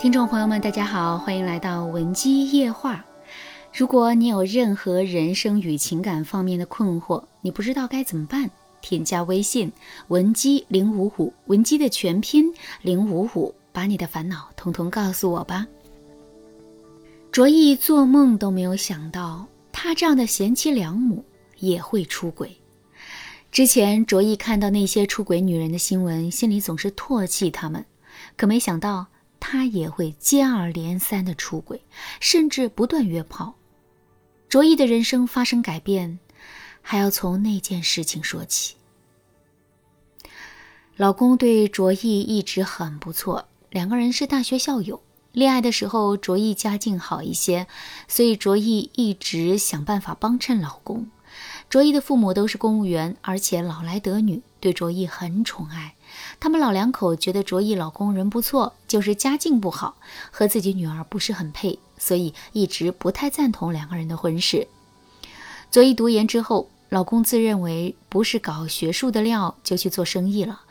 听众朋友们，大家好，欢迎来到文姬夜话。如果你有任何人生与情感方面的困惑，你不知道该怎么办，添加微信文姬零五五，文姬的全拼零五五，把你的烦恼统统告诉我吧。卓毅做梦都没有想到，他这样的贤妻良母也会出轨。之前卓毅看到那些出轨女人的新闻，心里总是唾弃他们，可没想到他也会接二连三的出轨，甚至不断约炮。卓毅的人生发生改变，还要从那件事情说起。老公对卓毅一直很不错，两个人是大学校友。恋爱的时候，卓毅家境好一些，所以卓毅一直想办法帮衬老公。卓一的父母都是公务员，而且老来得女，对卓一很宠爱。他们老两口觉得卓一老公人不错，就是家境不好，和自己女儿不是很配，所以一直不太赞同两个人的婚事。卓一读研之后，老公自认为不是搞学术的料，就去做生意了。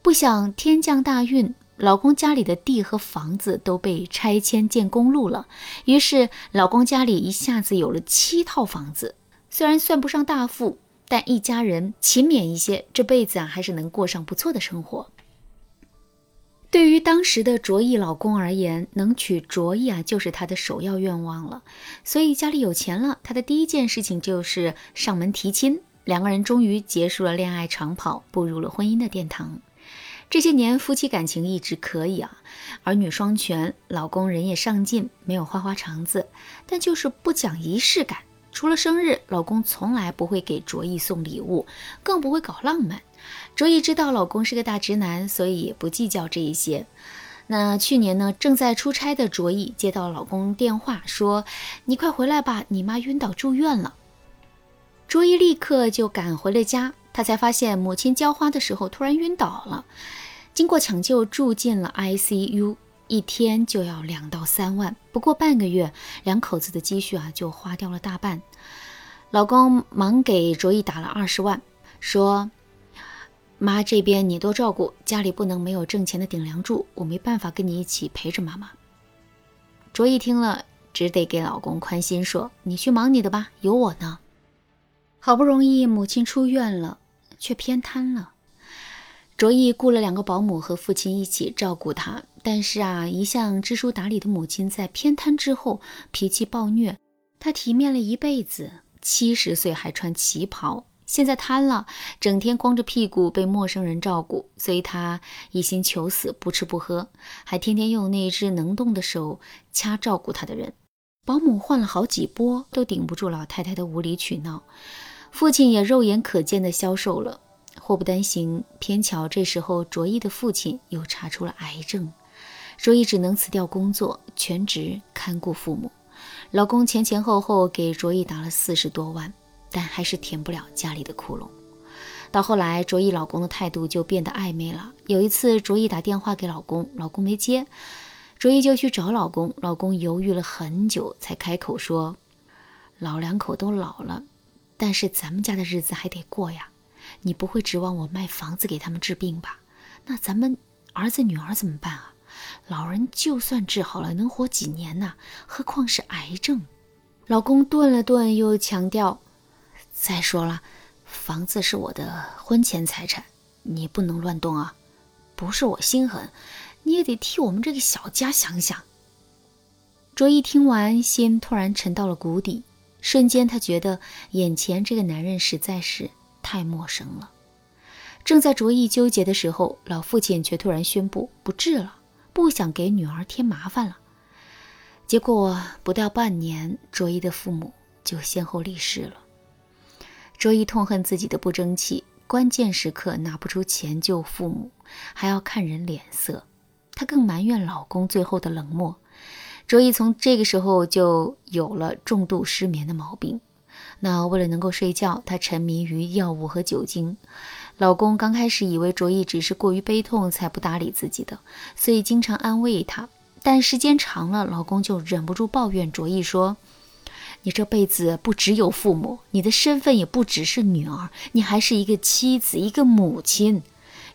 不想天降大运。老公家里的地和房子都被拆迁建公路了，于是老公家里一下子有了七套房子。虽然算不上大富，但一家人勤勉一些，这辈子啊还是能过上不错的生活。对于当时的卓毅老公而言，能娶卓毅啊就是他的首要愿望了。所以家里有钱了，他的第一件事情就是上门提亲。两个人终于结束了恋爱长跑，步入了婚姻的殿堂。这些年夫妻感情一直可以啊，儿女双全，老公人也上进，没有花花肠子，但就是不讲仪式感。除了生日，老公从来不会给卓毅送礼物，更不会搞浪漫。卓毅知道老公是个大直男，所以也不计较这一些。那去年呢，正在出差的卓毅接到老公电话，说：“你快回来吧，你妈晕倒住院了。”卓毅立刻就赶回了家。他才发现母亲浇花的时候突然晕倒了，经过抢救住进了 ICU，一天就要两到三万，不过半个月，两口子的积蓄啊就花掉了大半。老公忙给卓毅打了二十万，说：“妈这边你多照顾，家里不能没有挣钱的顶梁柱，我没办法跟你一起陪着妈妈。”卓毅听了，只得给老公宽心说：“你去忙你的吧，有我呢。”好不容易母亲出院了。却偏瘫了。卓毅雇了两个保姆和父亲一起照顾他，但是啊，一向知书达理的母亲在偏瘫之后脾气暴虐。她体面了一辈子，七十岁还穿旗袍，现在瘫了，整天光着屁股被陌生人照顾，所以她一心求死，不吃不喝，还天天用那只能动的手掐照顾她的人。保姆换了好几波，都顶不住老太太的无理取闹。父亲也肉眼可见的消瘦了，祸不单行，偏巧这时候卓毅的父亲又查出了癌症，卓毅只能辞掉工作，全职看顾父母。老公前前后后给卓毅打了四十多万，但还是填不了家里的窟窿。到后来，卓毅老公的态度就变得暧昧了。有一次，卓毅打电话给老公，老公没接，卓毅就去找老公，老公犹豫了很久才开口说：“老两口都老了。”但是咱们家的日子还得过呀，你不会指望我卖房子给他们治病吧？那咱们儿子女儿怎么办啊？老人就算治好了，能活几年呢？何况是癌症？老公顿了顿，又强调：“再说了，房子是我的婚前财产，你不能乱动啊！不是我心狠，你也得替我们这个小家想想。”卓一听完，心突然沉到了谷底。瞬间，他觉得眼前这个男人实在是太陌生了。正在卓毅纠结的时候，老父亲却突然宣布不治了，不想给女儿添麻烦了。结果不到半年，卓一的父母就先后离世了。卓一痛恨自己的不争气，关键时刻拿不出钱救父母，还要看人脸色。她更埋怨老公最后的冷漠。卓一从这个时候就有了重度失眠的毛病。那为了能够睡觉，她沉迷于药物和酒精。老公刚开始以为卓毅只是过于悲痛才不搭理自己的，所以经常安慰他。但时间长了，老公就忍不住抱怨卓毅说：“你这辈子不只有父母，你的身份也不只是女儿，你还是一个妻子，一个母亲。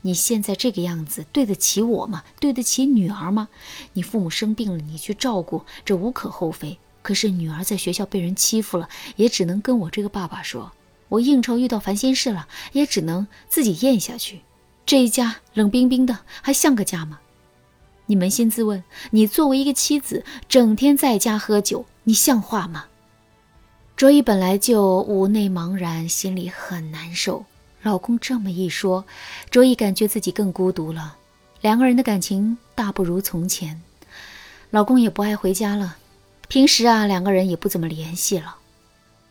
你现在这个样子，对得起我吗？对得起女儿吗？你父母生病了，你去照顾，这无可厚非。可是女儿在学校被人欺负了，也只能跟我这个爸爸说。我应酬遇到烦心事了，也只能自己咽下去。这一家冷冰冰的，还像个家吗？你扪心自问，你作为一个妻子，整天在家喝酒，你像话吗？卓依本来就无内茫然，心里很难受。老公这么一说，卓依感觉自己更孤独了。两个人的感情大不如从前，老公也不爱回家了，平时啊，两个人也不怎么联系了。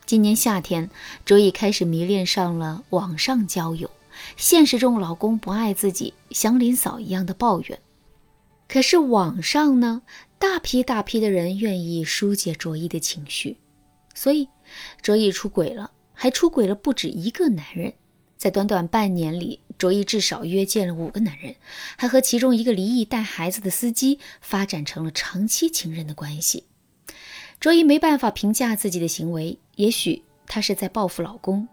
今年夏天，卓依开始迷恋上了网上交友。现实中，老公不爱自己，祥林嫂一样的抱怨。可是网上呢，大批大批的人愿意疏解卓一的情绪，所以卓一出轨了，还出轨了不止一个男人。在短短半年里，卓一至少约见了五个男人，还和其中一个离异带孩子的司机发展成了长期情人的关系。卓依没办法评价自己的行为，也许她是在报复老公，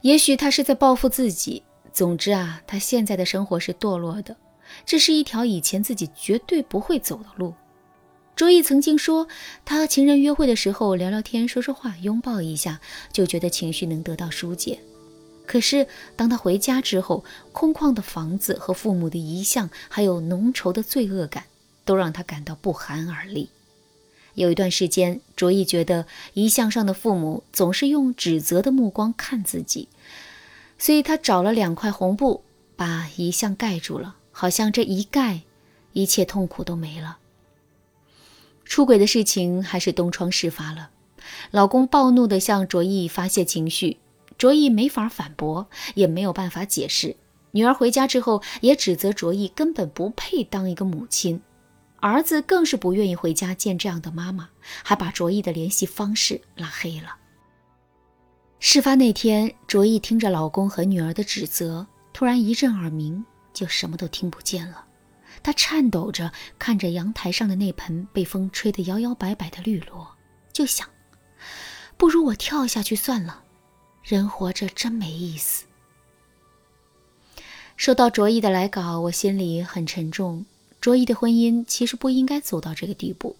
也许她是在报复自己。总之啊，她现在的生活是堕落的，这是一条以前自己绝对不会走的路。卓毅曾经说，他和情人约会的时候聊聊天、说说话、拥抱一下，就觉得情绪能得到疏解。可是当他回家之后，空旷的房子和父母的遗像，还有浓稠的罪恶感，都让他感到不寒而栗。有一段时间，卓毅觉得遗像上的父母总是用指责的目光看自己。所以他找了两块红布，把遗像盖住了，好像这一盖，一切痛苦都没了。出轨的事情还是东窗事发了，老公暴怒地向卓毅发泄情绪，卓毅没法反驳，也没有办法解释。女儿回家之后，也指责卓毅根本不配当一个母亲，儿子更是不愿意回家见这样的妈妈，还把卓毅的联系方式拉黑了。事发那天，卓毅听着老公和女儿的指责，突然一阵耳鸣，就什么都听不见了。他颤抖着看着阳台上的那盆被风吹得摇摇摆摆的绿萝，就想：不如我跳下去算了。人活着真没意思。收到卓毅的来稿，我心里很沉重。卓一的婚姻其实不应该走到这个地步，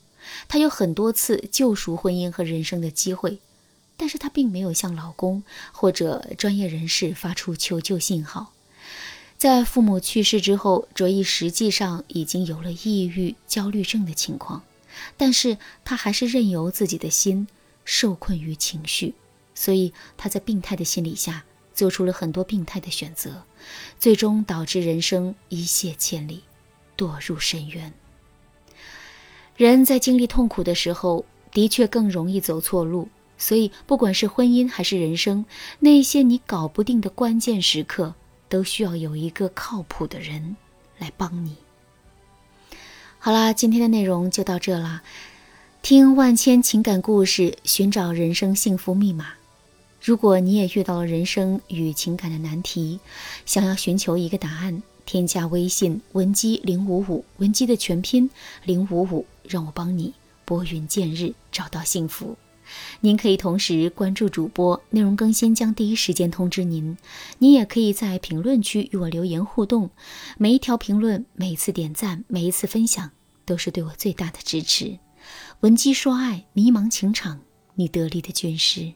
他有很多次救赎婚姻和人生的机会。但是她并没有向老公或者专业人士发出求救信号。在父母去世之后，卓一实际上已经有了抑郁、焦虑症的情况，但是她还是任由自己的心受困于情绪，所以她在病态的心理下做出了很多病态的选择，最终导致人生一泻千里，堕入深渊。人在经历痛苦的时候，的确更容易走错路。所以，不管是婚姻还是人生，那些你搞不定的关键时刻，都需要有一个靠谱的人来帮你。好啦，今天的内容就到这啦。听万千情感故事，寻找人生幸福密码。如果你也遇到了人生与情感的难题，想要寻求一个答案，添加微信文姬零五五，文姬的全拼零五五，让我帮你拨云见日，找到幸福。您可以同时关注主播，内容更新将第一时间通知您。您也可以在评论区与我留言互动，每一条评论、每一次点赞、每一次分享，都是对我最大的支持。文姬说爱，迷茫情场，你得力的军师。